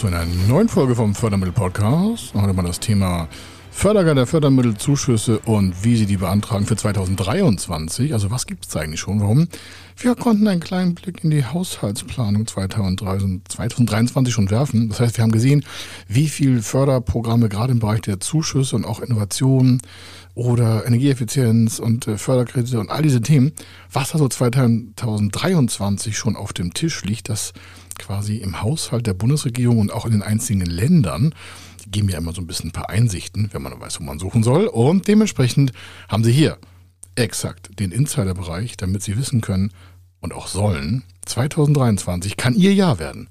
zu einer neuen Folge vom Fördermittel-Podcast. Heute mal das Thema Fördergelder, Fördermittelzuschüsse und wie Sie die beantragen für 2023. Also was gibt es eigentlich schon? Warum? Wir konnten einen kleinen Blick in die Haushaltsplanung 2023 schon werfen. Das heißt, wir haben gesehen, wie viel Förderprogramme gerade im Bereich der Zuschüsse und auch Innovationen oder Energieeffizienz und äh, Förderkredite und all diese Themen, was da so 2023 schon auf dem Tisch liegt, das quasi im Haushalt der Bundesregierung und auch in den einzelnen Ländern. Die geben ja immer so ein bisschen ein paar Einsichten, wenn man weiß, wo man suchen soll. Und dementsprechend haben sie hier exakt den Insiderbereich, damit sie wissen können und auch sollen, 2023 kann ihr Jahr werden.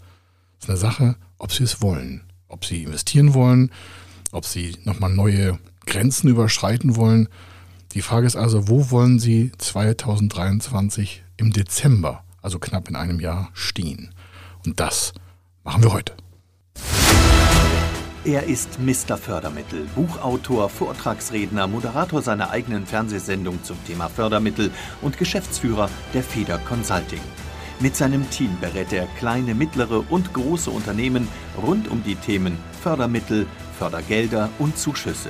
Das ist eine Sache, ob sie es wollen, ob sie investieren wollen, ob sie nochmal neue Grenzen überschreiten wollen. Die Frage ist also, wo wollen Sie 2023 im Dezember, also knapp in einem Jahr, stehen? Und das machen wir heute. Er ist Mr. Fördermittel, Buchautor, Vortragsredner, Moderator seiner eigenen Fernsehsendung zum Thema Fördermittel und Geschäftsführer der Feder Consulting. Mit seinem Team berät er kleine, mittlere und große Unternehmen rund um die Themen Fördermittel, Fördergelder und Zuschüsse.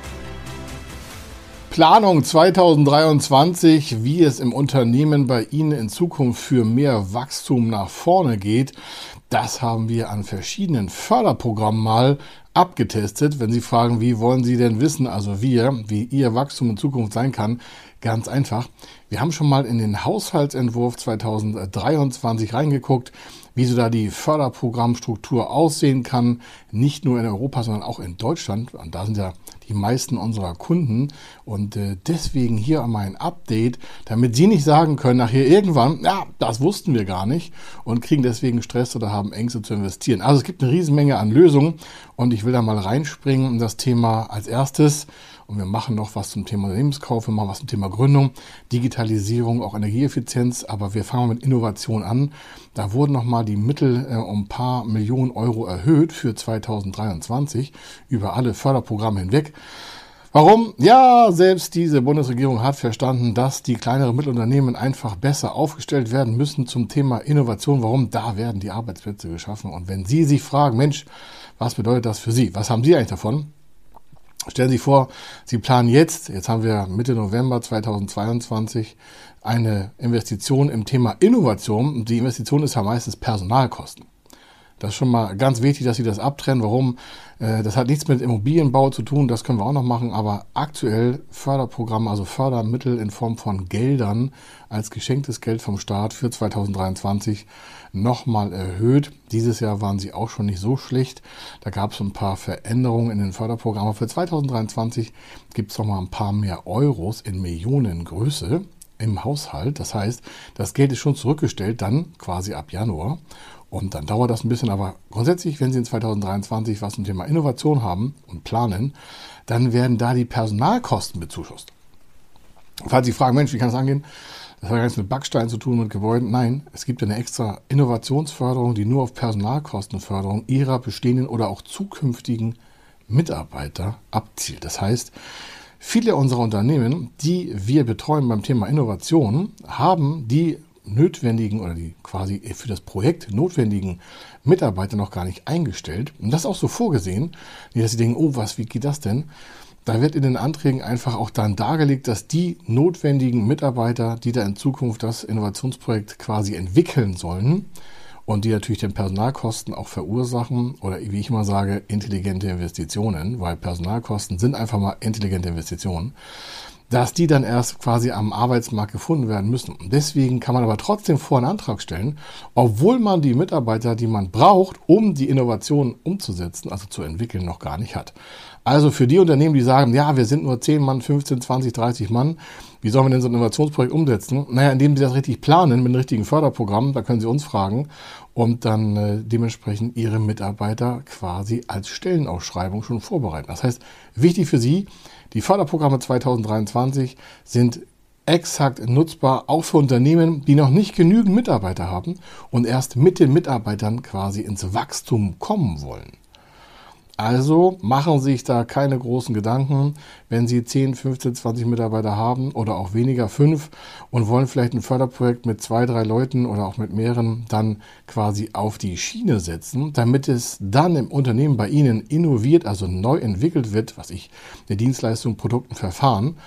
Planung 2023, wie es im Unternehmen bei Ihnen in Zukunft für mehr Wachstum nach vorne geht, das haben wir an verschiedenen Förderprogrammen mal abgetestet. Wenn Sie fragen, wie wollen Sie denn wissen, also wir, wie Ihr Wachstum in Zukunft sein kann, ganz einfach. Wir haben schon mal in den Haushaltsentwurf 2023 reingeguckt wie so da die Förderprogrammstruktur aussehen kann, nicht nur in Europa, sondern auch in Deutschland. Und da sind ja die meisten unserer Kunden. Und äh, deswegen hier mein Update, damit Sie nicht sagen können, nachher irgendwann, ja, das wussten wir gar nicht und kriegen deswegen Stress oder haben Ängste zu investieren. Also es gibt eine Riesenmenge an Lösungen und ich will da mal reinspringen in das Thema als erstes und wir machen noch was zum Thema Unternehmenskauf, wir machen was zum Thema Gründung, Digitalisierung, auch Energieeffizienz. Aber wir fangen mit Innovation an. Da wurden nochmal die Mittel äh, um ein paar Millionen Euro erhöht für 2023 über alle Förderprogramme hinweg. Warum? Ja, selbst diese Bundesregierung hat verstanden, dass die kleineren Mittelunternehmen einfach besser aufgestellt werden müssen zum Thema Innovation. Warum? Da werden die Arbeitsplätze geschaffen. Und wenn Sie sich fragen, Mensch, was bedeutet das für Sie? Was haben Sie eigentlich davon? Stellen Sie sich vor, Sie planen jetzt, jetzt haben wir Mitte November 2022, eine Investition im Thema Innovation. Die Investition ist ja meistens Personalkosten. Das ist schon mal ganz wichtig, dass Sie das abtrennen. Warum? Äh, das hat nichts mit Immobilienbau zu tun, das können wir auch noch machen, aber aktuell Förderprogramme, also Fördermittel in Form von Geldern als geschenktes Geld vom Staat für 2023 nochmal erhöht. Dieses Jahr waren sie auch schon nicht so schlecht. Da gab es ein paar Veränderungen in den Förderprogrammen. Für 2023 gibt es nochmal ein paar mehr Euros in Millionengröße im Haushalt. Das heißt, das Geld ist schon zurückgestellt, dann quasi ab Januar. Und dann dauert das ein bisschen, aber grundsätzlich, wenn Sie in 2023 was zum Thema Innovation haben und planen, dann werden da die Personalkosten bezuschusst. Falls Sie fragen, Mensch, wie kann das angehen? Das hat gar nichts mit Backstein zu tun und Gebäuden. Nein, es gibt eine extra Innovationsförderung, die nur auf Personalkostenförderung Ihrer bestehenden oder auch zukünftigen Mitarbeiter abzielt. Das heißt, viele unserer Unternehmen, die wir betreuen beim Thema Innovation, haben die notwendigen oder die quasi für das Projekt notwendigen Mitarbeiter noch gar nicht eingestellt. Und das auch so vorgesehen, dass sie denken, oh, was, wie geht das denn? Da wird in den Anträgen einfach auch dann dargelegt, dass die notwendigen Mitarbeiter, die da in Zukunft das Innovationsprojekt quasi entwickeln sollen und die natürlich den Personalkosten auch verursachen oder wie ich immer sage, intelligente Investitionen, weil Personalkosten sind einfach mal intelligente Investitionen dass die dann erst quasi am Arbeitsmarkt gefunden werden müssen. Deswegen kann man aber trotzdem vor einen Antrag stellen, obwohl man die Mitarbeiter, die man braucht, um die Innovation umzusetzen, also zu entwickeln, noch gar nicht hat. Also für die Unternehmen, die sagen, ja, wir sind nur 10 Mann, 15, 20, 30 Mann, wie sollen wir denn so ein Innovationsprojekt umsetzen? Naja, indem sie das richtig planen mit einem richtigen Förderprogramm, da können sie uns fragen und dann äh, dementsprechend ihre Mitarbeiter quasi als Stellenausschreibung schon vorbereiten. Das heißt, wichtig für Sie, die Förderprogramme 2023 sind exakt nutzbar, auch für Unternehmen, die noch nicht genügend Mitarbeiter haben und erst mit den Mitarbeitern quasi ins Wachstum kommen wollen. Also machen Sie sich da keine großen Gedanken, wenn Sie 10, 15, 20 Mitarbeiter haben oder auch weniger, fünf und wollen vielleicht ein Förderprojekt mit zwei, drei Leuten oder auch mit mehreren dann quasi auf die Schiene setzen, damit es dann im Unternehmen bei Ihnen innoviert, also neu entwickelt wird, was ich, eine Dienstleistung, Produkten, Verfahren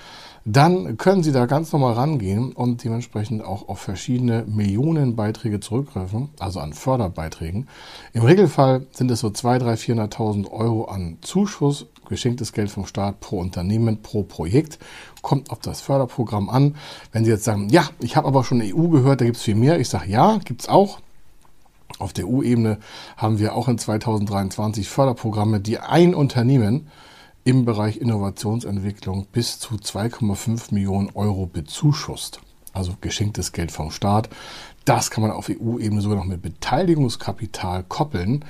dann können Sie da ganz normal rangehen und dementsprechend auch auf verschiedene Millionenbeiträge zurückgreifen, also an Förderbeiträgen. Im Regelfall sind es so 200.000, 300.000, 400.000 Euro an Zuschuss, geschenktes Geld vom Staat pro Unternehmen, pro Projekt. Kommt auf das Förderprogramm an. Wenn Sie jetzt sagen, ja, ich habe aber schon EU gehört, da gibt es viel mehr. Ich sage, ja, gibt es auch. Auf der EU-Ebene haben wir auch in 2023 Förderprogramme, die ein Unternehmen im Bereich Innovationsentwicklung bis zu 2,5 Millionen Euro bezuschusst. Also geschenktes Geld vom Staat. Das kann man auf EU-Ebene sogar noch mit Beteiligungskapital koppeln.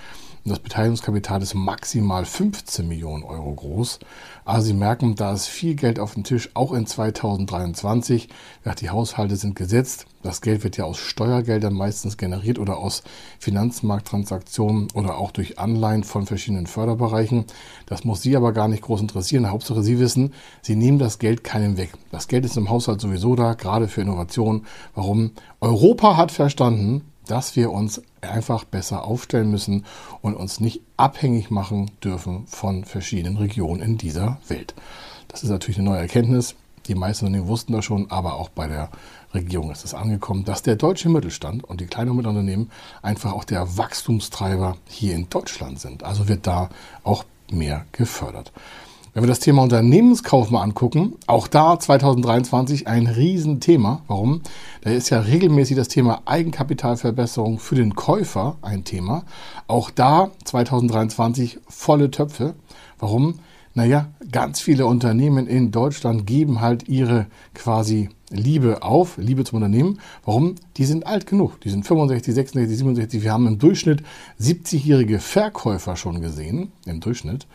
Und das Beteiligungskapital ist maximal 15 Millionen Euro groß. Also Sie merken, da ist viel Geld auf dem Tisch, auch in 2023. Ja, die Haushalte sind gesetzt. Das Geld wird ja aus Steuergeldern meistens generiert oder aus Finanzmarkttransaktionen oder auch durch Anleihen von verschiedenen Förderbereichen. Das muss Sie aber gar nicht groß interessieren. Hauptsache Sie wissen, Sie nehmen das Geld keinem weg. Das Geld ist im Haushalt sowieso da, gerade für Innovation. Warum? Europa hat verstanden, dass wir uns einfach besser aufstellen müssen und uns nicht abhängig machen dürfen von verschiedenen Regionen in dieser Welt. Das ist natürlich eine neue Erkenntnis. Die meisten Unternehmen wussten das schon, aber auch bei der Regierung ist es angekommen, dass der deutsche Mittelstand und die kleinen und mittleren Unternehmen einfach auch der Wachstumstreiber hier in Deutschland sind. Also wird da auch mehr gefördert. Wenn wir das Thema Unternehmenskauf mal angucken, auch da 2023 ein Riesenthema. Warum? Da ist ja regelmäßig das Thema Eigenkapitalverbesserung für den Käufer ein Thema. Auch da 2023 volle Töpfe. Warum? Naja, ganz viele Unternehmen in Deutschland geben halt ihre quasi Liebe auf, Liebe zum Unternehmen. Warum? Die sind alt genug. Die sind 65, 66, 67. Wir haben im Durchschnitt 70-jährige Verkäufer schon gesehen, im Durchschnitt.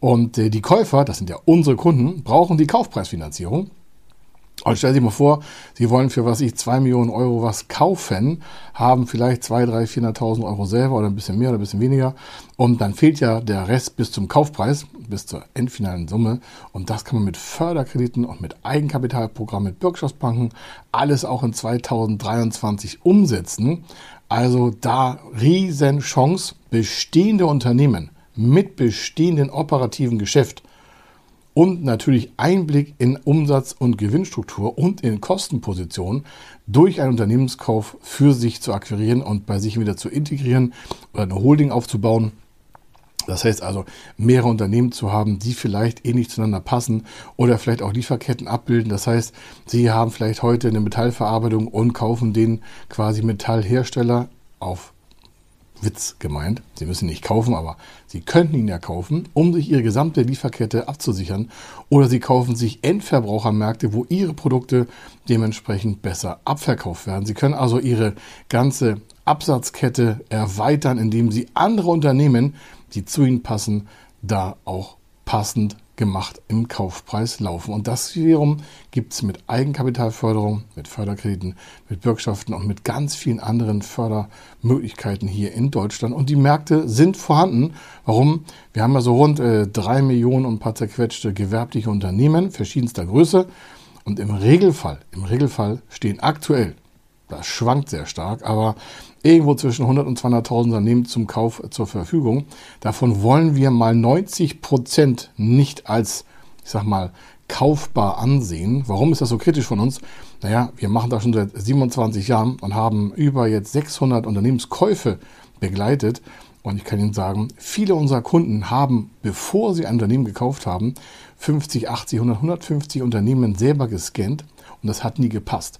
Und äh, die Käufer, das sind ja unsere Kunden, brauchen die Kaufpreisfinanzierung. Und stell dir mal vor, Sie wollen für was ich zwei Millionen Euro was kaufen, haben vielleicht zwei, drei, 400.000 Euro selber oder ein bisschen mehr oder ein bisschen weniger. Und dann fehlt ja der Rest bis zum Kaufpreis, bis zur endfinalen Summe. Und das kann man mit Förderkrediten und mit Eigenkapitalprogrammen, mit Bürgschaftsbanken alles auch in 2023 umsetzen. Also da riesen Chance, bestehende Unternehmen mit bestehenden operativen Geschäft und natürlich Einblick in Umsatz- und Gewinnstruktur und in Kostenpositionen durch einen Unternehmenskauf für sich zu akquirieren und bei sich wieder zu integrieren oder eine Holding aufzubauen. Das heißt also, mehrere Unternehmen zu haben, die vielleicht ähnlich zueinander passen oder vielleicht auch Lieferketten abbilden. Das heißt, Sie haben vielleicht heute eine Metallverarbeitung und kaufen den quasi Metallhersteller auf Witz gemeint. Sie müssen ihn nicht kaufen, aber Sie könnten ihn ja kaufen, um sich Ihre gesamte Lieferkette abzusichern. Oder Sie kaufen sich Endverbrauchermärkte, wo Ihre Produkte dementsprechend besser abverkauft werden. Sie können also Ihre ganze Absatzkette erweitern, indem Sie andere Unternehmen, die zu Ihnen passen, da auch passend gemacht im Kaufpreis laufen. Und das wiederum gibt es mit Eigenkapitalförderung, mit Förderkrediten, mit Bürgschaften und mit ganz vielen anderen Fördermöglichkeiten hier in Deutschland. Und die Märkte sind vorhanden. Warum? Wir haben ja so rund äh, drei Millionen und ein paar zerquetschte gewerbliche Unternehmen verschiedenster Größe. Und im Regelfall, im Regelfall stehen aktuell das schwankt sehr stark, aber irgendwo zwischen 100 und 200.000 Unternehmen zum Kauf zur Verfügung. Davon wollen wir mal 90 Prozent nicht als, ich sag mal, kaufbar ansehen. Warum ist das so kritisch von uns? Naja, wir machen das schon seit 27 Jahren und haben über jetzt 600 Unternehmenskäufe begleitet. Und ich kann Ihnen sagen, viele unserer Kunden haben, bevor sie ein Unternehmen gekauft haben, 50, 80, 100, 150 Unternehmen selber gescannt und das hat nie gepasst.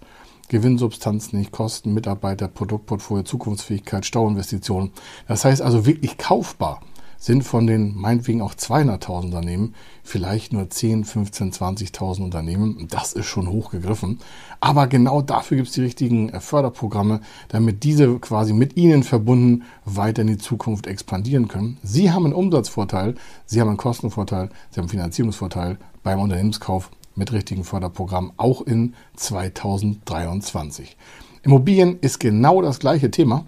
Gewinnsubstanz nicht, Kosten, Mitarbeiter, Produktportfolio, Zukunftsfähigkeit, Stauinvestitionen. Das heißt also wirklich kaufbar sind von den meinetwegen auch 200.000 Unternehmen vielleicht nur 10, 15, 20.000 Unternehmen. Das ist schon hochgegriffen. Aber genau dafür gibt es die richtigen äh, Förderprogramme, damit diese quasi mit Ihnen verbunden weiter in die Zukunft expandieren können. Sie haben einen Umsatzvorteil, Sie haben einen Kostenvorteil, Sie haben einen Finanzierungsvorteil beim Unternehmenskauf mit richtigen Förderprogrammen auch in 2023. Immobilien ist genau das gleiche Thema.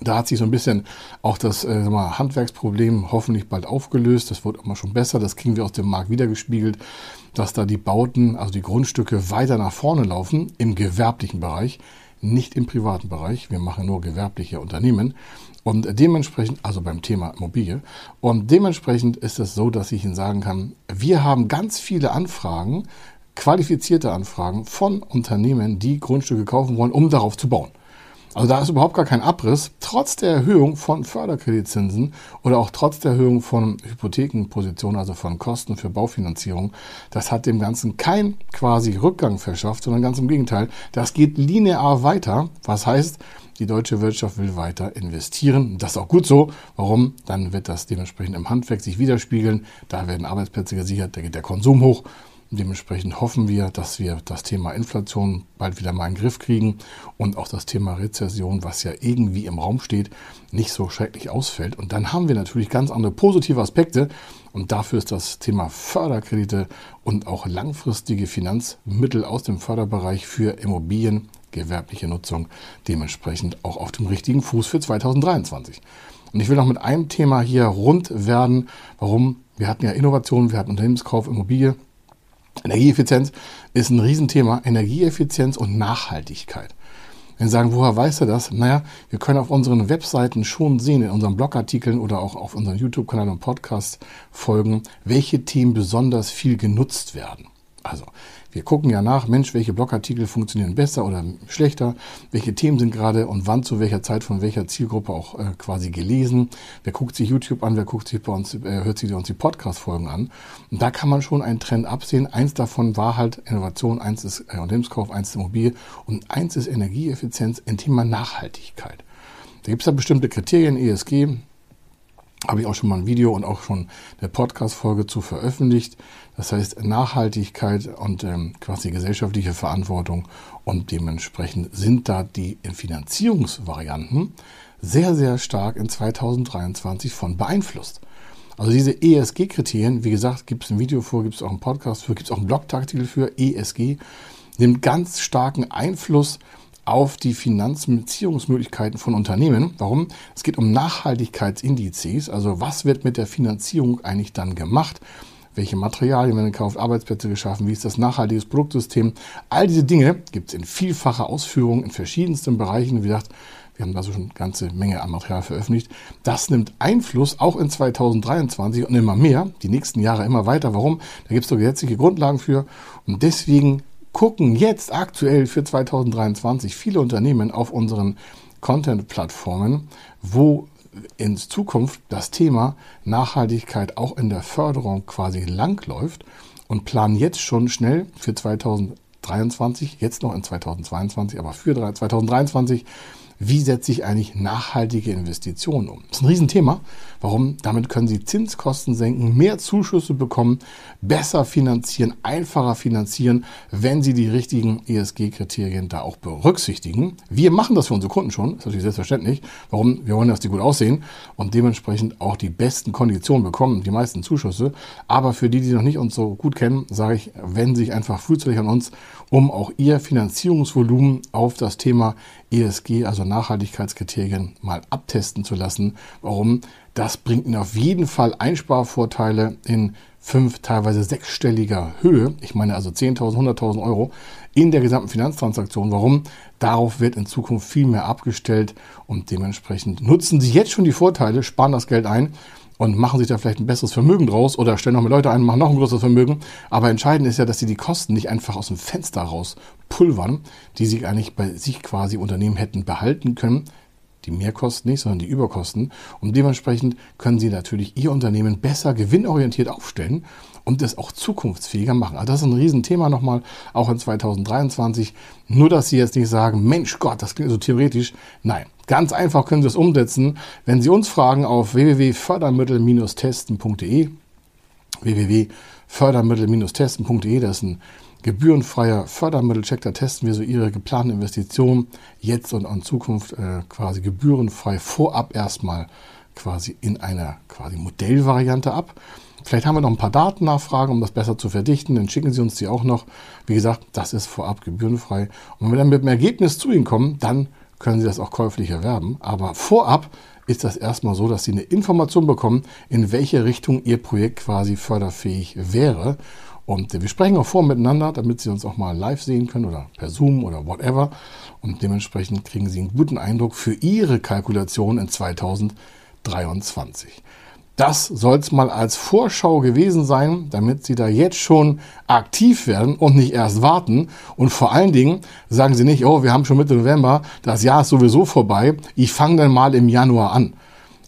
Da hat sich so ein bisschen auch das äh, Handwerksproblem hoffentlich bald aufgelöst. Das wird immer schon besser. Das kriegen wir aus dem Markt wiedergespiegelt, dass da die Bauten, also die Grundstücke weiter nach vorne laufen im gewerblichen Bereich, nicht im privaten Bereich. Wir machen nur gewerbliche Unternehmen. Und dementsprechend, also beim Thema Immobilie, und dementsprechend ist es so, dass ich Ihnen sagen kann, wir haben ganz viele Anfragen, qualifizierte Anfragen von Unternehmen, die Grundstücke kaufen wollen, um darauf zu bauen. Also da ist überhaupt gar kein Abriss, trotz der Erhöhung von Förderkreditzinsen oder auch trotz der Erhöhung von Hypothekenpositionen, also von Kosten für Baufinanzierung. Das hat dem Ganzen kein quasi Rückgang verschafft, sondern ganz im Gegenteil. Das geht linear weiter. Was heißt, die deutsche Wirtschaft will weiter investieren. Das ist auch gut so. Warum? Dann wird das dementsprechend im Handwerk sich widerspiegeln. Da werden Arbeitsplätze gesichert, da geht der Konsum hoch. Dementsprechend hoffen wir, dass wir das Thema Inflation bald wieder mal in den Griff kriegen und auch das Thema Rezession, was ja irgendwie im Raum steht, nicht so schrecklich ausfällt. Und dann haben wir natürlich ganz andere positive Aspekte. Und dafür ist das Thema Förderkredite und auch langfristige Finanzmittel aus dem Förderbereich für Immobilien, gewerbliche Nutzung dementsprechend auch auf dem richtigen Fuß für 2023. Und ich will noch mit einem Thema hier rund werden. Warum? Wir hatten ja Innovationen, wir hatten Unternehmenskauf, Immobilie. Energieeffizienz ist ein Riesenthema. Energieeffizienz und Nachhaltigkeit. Wenn Sie sagen, woher weißt du das? Naja, wir können auf unseren Webseiten schon sehen, in unseren Blogartikeln oder auch auf unseren YouTube-Kanal und Podcast-Folgen, welche Themen besonders viel genutzt werden. Also, wir gucken ja nach, Mensch, welche Blogartikel funktionieren besser oder schlechter, welche Themen sind gerade und wann zu welcher Zeit von welcher Zielgruppe auch äh, quasi gelesen. Wer guckt sich YouTube an, wer guckt sich bei uns, äh, hört sich uns die Podcast-Folgen an. Und da kann man schon einen Trend absehen. Eins davon war halt Innovation, eins ist äh, Unternehmenskauf, eins ist Immobilie und eins ist Energieeffizienz, ein Thema Nachhaltigkeit. Da gibt es ja bestimmte Kriterien, ESG, habe ich auch schon mal ein Video und auch schon eine Podcast-Folge zu veröffentlicht. Das heißt Nachhaltigkeit und ähm, quasi gesellschaftliche Verantwortung und dementsprechend sind da die Finanzierungsvarianten sehr, sehr stark in 2023 von beeinflusst. Also diese ESG-Kriterien, wie gesagt, gibt es ein Video vor, gibt es auch einen Podcast für, gibt es auch einen Blogartikel für ESG, nimmt ganz starken Einfluss auf die Finanzierungsmöglichkeiten von Unternehmen. Warum? Es geht um Nachhaltigkeitsindizes, also was wird mit der Finanzierung eigentlich dann gemacht? Welche Materialien werden gekauft, Arbeitsplätze geschaffen, wie ist das nachhaltiges Produktsystem? All diese Dinge gibt es in vielfacher Ausführung in verschiedensten Bereichen. Wie gesagt, wir haben da so schon eine ganze Menge an Material veröffentlicht. Das nimmt Einfluss auch in 2023 und immer mehr, die nächsten Jahre immer weiter. Warum? Da gibt es so gesetzliche Grundlagen für. Und deswegen gucken jetzt aktuell für 2023 viele Unternehmen auf unseren Content-Plattformen, wo in Zukunft das Thema Nachhaltigkeit auch in der Förderung quasi langläuft und planen jetzt schon schnell für 2023, jetzt noch in 2022, aber für 2023 wie setze ich eigentlich nachhaltige Investitionen um? Das ist ein Riesenthema. Warum? Damit können Sie Zinskosten senken, mehr Zuschüsse bekommen, besser finanzieren, einfacher finanzieren, wenn Sie die richtigen ESG-Kriterien da auch berücksichtigen. Wir machen das für unsere Kunden schon, das ist natürlich selbstverständlich. Warum? Wir wollen, dass die gut aussehen und dementsprechend auch die besten Konditionen bekommen, die meisten Zuschüsse. Aber für die, die noch nicht uns so gut kennen, sage ich, wenden Sie sich einfach frühzeitig an uns, um auch Ihr Finanzierungsvolumen auf das Thema ESG, also Nachhaltigkeitskriterien, mal abtesten zu lassen. Warum? Das bringt Ihnen auf jeden Fall Einsparvorteile in fünf, teilweise sechsstelliger Höhe. Ich meine also 10.000, 100.000 Euro in der gesamten Finanztransaktion. Warum? Darauf wird in Zukunft viel mehr abgestellt und dementsprechend nutzen Sie jetzt schon die Vorteile, sparen das Geld ein und machen sich da vielleicht ein besseres Vermögen draus oder stellen noch mehr Leute ein, machen noch ein größeres Vermögen. Aber entscheidend ist ja, dass sie die Kosten nicht einfach aus dem Fenster raus pulvern, die sie eigentlich bei sich quasi Unternehmen hätten behalten können. die Mehrkosten nicht, sondern die Überkosten. Und dementsprechend können Sie natürlich Ihr Unternehmen besser gewinnorientiert aufstellen und es auch zukunftsfähiger machen. Also das ist ein Riesenthema nochmal, auch in 2023. Nur, dass Sie jetzt nicht sagen, Mensch Gott, das klingt so theoretisch. Nein, ganz einfach können Sie es umsetzen, wenn Sie uns fragen auf www.fördermittel-testen.de www.fördermittel-testen.de, das ist ein gebührenfreier Fördermittelcheck. Da testen wir so Ihre geplanten Investitionen jetzt und in Zukunft äh, quasi gebührenfrei vorab erstmal quasi in einer quasi Modellvariante ab. Vielleicht haben wir noch ein paar Datennachfragen, um das besser zu verdichten. Dann schicken Sie uns die auch noch. Wie gesagt, das ist vorab gebührenfrei. Und wenn wir dann mit dem Ergebnis zu Ihnen kommen, dann können Sie das auch käuflich erwerben. Aber vorab ist das erstmal so, dass Sie eine Information bekommen, in welche Richtung Ihr Projekt quasi förderfähig wäre. Und wir sprechen auch vor miteinander, damit Sie uns auch mal live sehen können oder per Zoom oder whatever. Und dementsprechend kriegen Sie einen guten Eindruck für Ihre Kalkulation in 2023. Das soll es mal als Vorschau gewesen sein, damit Sie da jetzt schon aktiv werden und nicht erst warten. Und vor allen Dingen sagen Sie nicht, oh, wir haben schon Mitte November, das Jahr ist sowieso vorbei, ich fange dann mal im Januar an.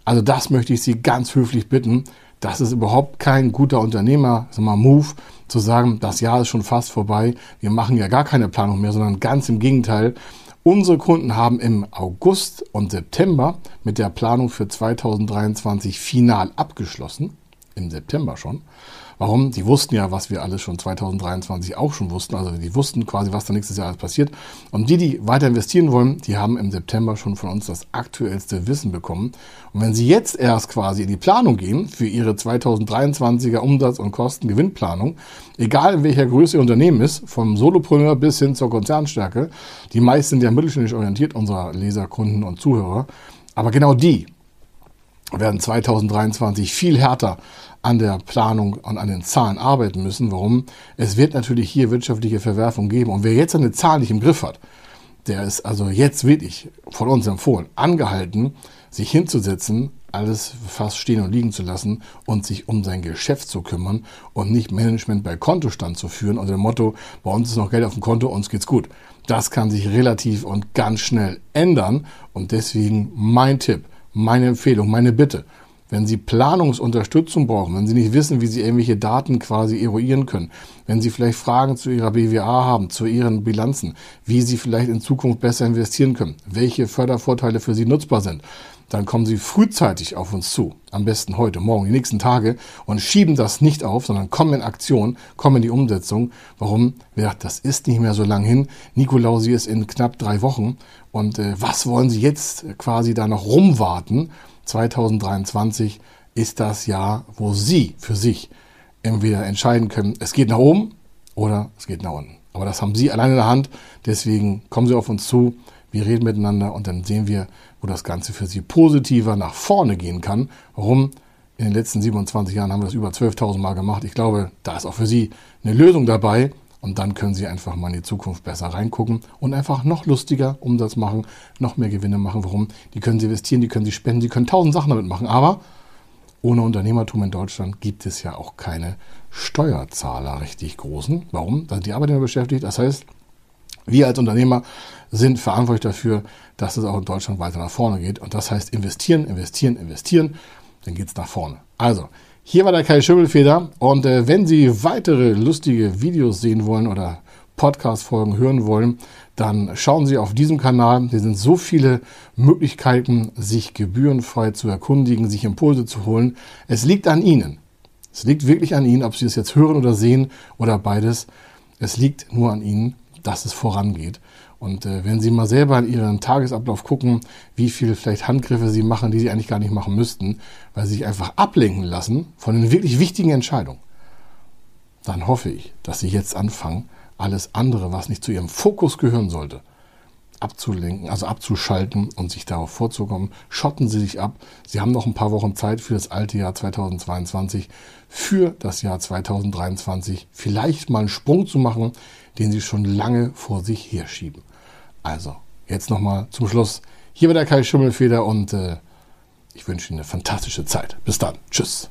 Also das möchte ich Sie ganz höflich bitten. Das ist überhaupt kein guter Unternehmer-Move, zu sagen, das Jahr ist schon fast vorbei, wir machen ja gar keine Planung mehr, sondern ganz im Gegenteil. Unsere Kunden haben im August und September mit der Planung für 2023 final abgeschlossen, im September schon. Warum? Die wussten ja, was wir alles schon 2023 auch schon wussten. Also die wussten quasi, was da nächstes Jahr alles passiert. Und die, die weiter investieren wollen, die haben im September schon von uns das aktuellste Wissen bekommen. Und wenn sie jetzt erst quasi in die Planung gehen für ihre 2023er Umsatz- und Kostengewinnplanung, egal in welcher Größe ihr Unternehmen ist, vom Solopreneur bis hin zur Konzernstärke, die meisten sind ja mittelständisch orientiert, unserer Leser, Kunden und Zuhörer. Aber genau die werden 2023 viel härter an der Planung und an den Zahlen arbeiten müssen. Warum? Es wird natürlich hier wirtschaftliche Verwerfung geben. Und wer jetzt eine Zahl nicht im Griff hat, der ist also jetzt wirklich von uns empfohlen, angehalten, sich hinzusetzen, alles fast stehen und liegen zu lassen und sich um sein Geschäft zu kümmern und nicht Management bei Kontostand zu führen unter dem Motto, bei uns ist noch Geld auf dem Konto, uns geht's gut. Das kann sich relativ und ganz schnell ändern und deswegen mein Tipp, meine Empfehlung, meine Bitte. Wenn Sie Planungsunterstützung brauchen, wenn Sie nicht wissen, wie Sie irgendwelche Daten quasi eruieren können, wenn Sie vielleicht Fragen zu Ihrer BWA haben, zu Ihren Bilanzen, wie Sie vielleicht in Zukunft besser investieren können, welche Fördervorteile für Sie nutzbar sind, dann kommen Sie frühzeitig auf uns zu. Am besten heute, morgen, die nächsten Tage und schieben das nicht auf, sondern kommen in Aktion, kommen in die Umsetzung. Warum? Ja, das ist nicht mehr so lang hin. Nikolausi ist in knapp drei Wochen. Und äh, was wollen Sie jetzt quasi da noch rumwarten? 2023 ist das Jahr, wo Sie für sich entweder entscheiden können, es geht nach oben oder es geht nach unten. Aber das haben Sie alleine in der Hand. Deswegen kommen Sie auf uns zu. Wir reden miteinander und dann sehen wir, wo das Ganze für Sie positiver nach vorne gehen kann. Warum? In den letzten 27 Jahren haben wir das über 12.000 Mal gemacht. Ich glaube, da ist auch für Sie eine Lösung dabei. Und dann können Sie einfach mal in die Zukunft besser reingucken und einfach noch lustiger Umsatz machen, noch mehr Gewinne machen. Warum? Die können Sie investieren, die können Sie spenden, Sie können tausend Sachen damit machen. Aber ohne Unternehmertum in Deutschland gibt es ja auch keine Steuerzahler richtig großen. Warum? Da sind die Arbeitnehmer beschäftigt. Das heißt, wir als Unternehmer sind verantwortlich dafür, dass es auch in Deutschland weiter nach vorne geht. Und das heißt investieren, investieren, investieren. Dann geht es nach vorne. Also, hier war der Kai Schimmelfeder und äh, wenn Sie weitere lustige Videos sehen wollen oder Podcast-Folgen hören wollen, dann schauen Sie auf diesem Kanal. Hier sind so viele Möglichkeiten, sich gebührenfrei zu erkundigen, sich Impulse zu holen. Es liegt an Ihnen. Es liegt wirklich an Ihnen, ob Sie es jetzt hören oder sehen oder beides. Es liegt nur an Ihnen, dass es vorangeht. Und äh, wenn Sie mal selber in Ihren Tagesablauf gucken, wie viele vielleicht Handgriffe Sie machen, die Sie eigentlich gar nicht machen müssten, weil Sie sich einfach ablenken lassen von den wirklich wichtigen Entscheidungen, dann hoffe ich, dass Sie jetzt anfangen, alles andere, was nicht zu Ihrem Fokus gehören sollte, abzulenken, also abzuschalten und sich darauf vorzukommen. Schotten Sie sich ab. Sie haben noch ein paar Wochen Zeit für das alte Jahr 2022, für das Jahr 2023 vielleicht mal einen Sprung zu machen, den Sie schon lange vor sich herschieben. Also, jetzt nochmal zum Schluss. Hier war der Kai Schimmelfeder und äh, ich wünsche Ihnen eine fantastische Zeit. Bis dann. Tschüss.